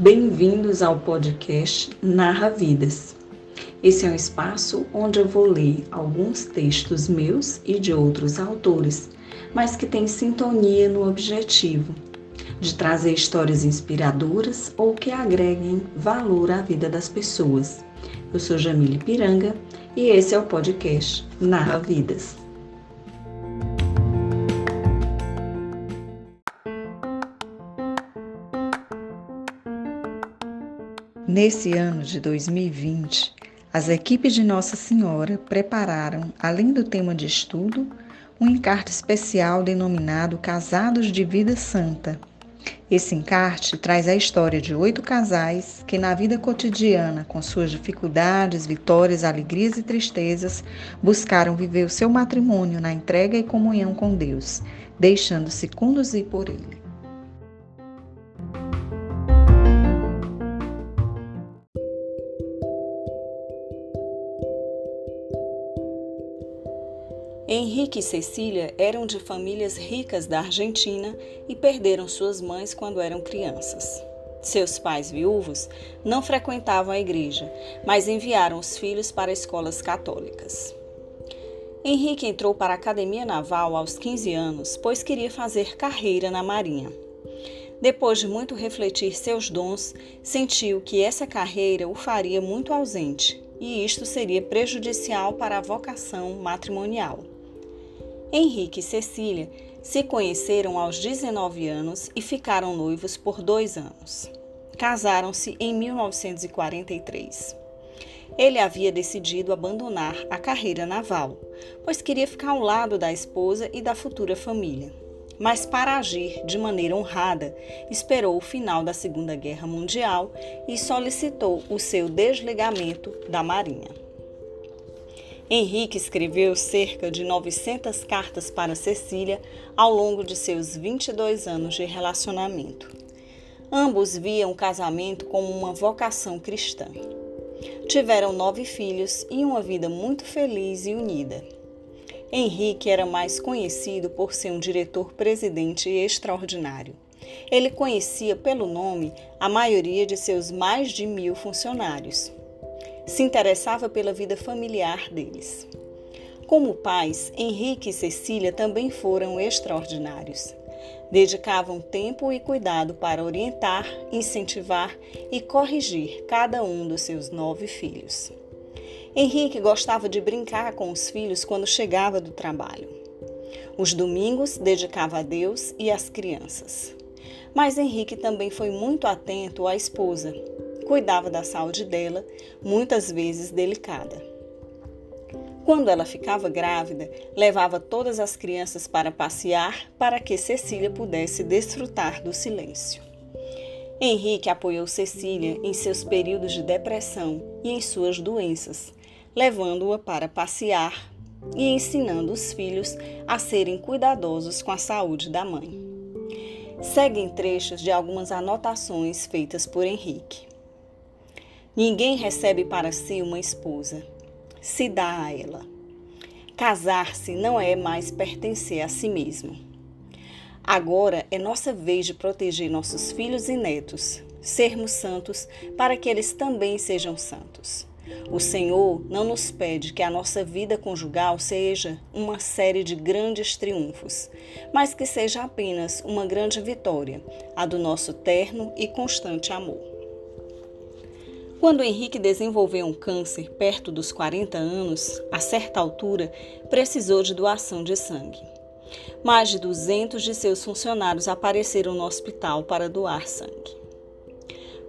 Bem-vindos ao podcast Narra Vidas. Esse é um espaço onde eu vou ler alguns textos meus e de outros autores, mas que tem sintonia no objetivo de trazer histórias inspiradoras ou que agreguem valor à vida das pessoas. Eu sou Jamile Piranga e esse é o podcast Narra Vidas. Nesse ano de 2020, as equipes de Nossa Senhora prepararam, além do tema de estudo, um encarte especial denominado Casados de Vida Santa. Esse encarte traz a história de oito casais que, na vida cotidiana, com suas dificuldades, vitórias, alegrias e tristezas, buscaram viver o seu matrimônio na entrega e comunhão com Deus, deixando-se conduzir por Ele. Henrique e Cecília eram de famílias ricas da Argentina e perderam suas mães quando eram crianças. Seus pais viúvos não frequentavam a igreja, mas enviaram os filhos para escolas católicas. Henrique entrou para a Academia Naval aos 15 anos, pois queria fazer carreira na Marinha. Depois de muito refletir seus dons, sentiu que essa carreira o faria muito ausente e isto seria prejudicial para a vocação matrimonial. Henrique e Cecília se conheceram aos 19 anos e ficaram noivos por dois anos. Casaram-se em 1943. Ele havia decidido abandonar a carreira naval, pois queria ficar ao lado da esposa e da futura família. Mas, para agir de maneira honrada, esperou o final da Segunda Guerra Mundial e solicitou o seu desligamento da Marinha. Henrique escreveu cerca de 900 cartas para Cecília ao longo de seus 22 anos de relacionamento. Ambos viam o casamento como uma vocação cristã. Tiveram nove filhos e uma vida muito feliz e unida. Henrique era mais conhecido por ser um diretor-presidente extraordinário. Ele conhecia pelo nome a maioria de seus mais de mil funcionários se interessava pela vida familiar deles. Como pais, Henrique e Cecília também foram extraordinários. Dedicavam tempo e cuidado para orientar, incentivar e corrigir cada um dos seus nove filhos. Henrique gostava de brincar com os filhos quando chegava do trabalho. Os domingos dedicava a Deus e às crianças. Mas Henrique também foi muito atento à esposa, cuidava da saúde dela, muitas vezes delicada. Quando ela ficava grávida, levava todas as crianças para passear para que Cecília pudesse desfrutar do silêncio. Henrique apoiou Cecília em seus períodos de depressão e em suas doenças, levando-a para passear e ensinando os filhos a serem cuidadosos com a saúde da mãe. Seguem trechos de algumas anotações feitas por Henrique. Ninguém recebe para si uma esposa, se dá a ela. Casar-se não é mais pertencer a si mesmo. Agora é nossa vez de proteger nossos filhos e netos, sermos santos para que eles também sejam santos. O Senhor não nos pede que a nossa vida conjugal seja uma série de grandes triunfos, mas que seja apenas uma grande vitória, a do nosso terno e constante amor. Quando Henrique desenvolveu um câncer perto dos 40 anos, a certa altura, precisou de doação de sangue. Mais de 200 de seus funcionários apareceram no hospital para doar sangue.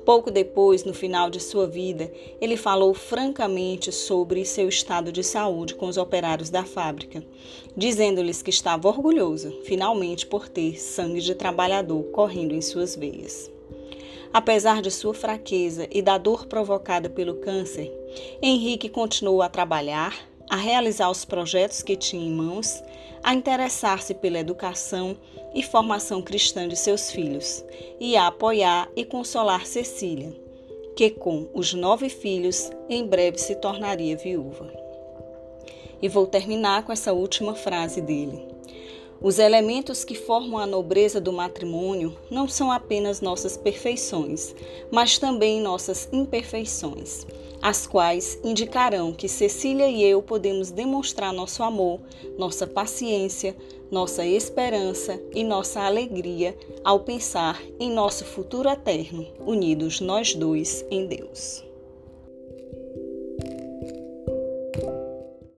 Pouco depois, no final de sua vida, ele falou francamente sobre seu estado de saúde com os operários da fábrica, dizendo-lhes que estava orgulhoso, finalmente, por ter sangue de trabalhador correndo em suas veias. Apesar de sua fraqueza e da dor provocada pelo câncer, Henrique continuou a trabalhar, a realizar os projetos que tinha em mãos, a interessar-se pela educação e formação cristã de seus filhos e a apoiar e consolar Cecília, que com os nove filhos em breve se tornaria viúva. E vou terminar com essa última frase dele. Os elementos que formam a nobreza do matrimônio não são apenas nossas perfeições, mas também nossas imperfeições, as quais indicarão que Cecília e eu podemos demonstrar nosso amor, nossa paciência, nossa esperança e nossa alegria ao pensar em nosso futuro eterno, unidos nós dois em Deus.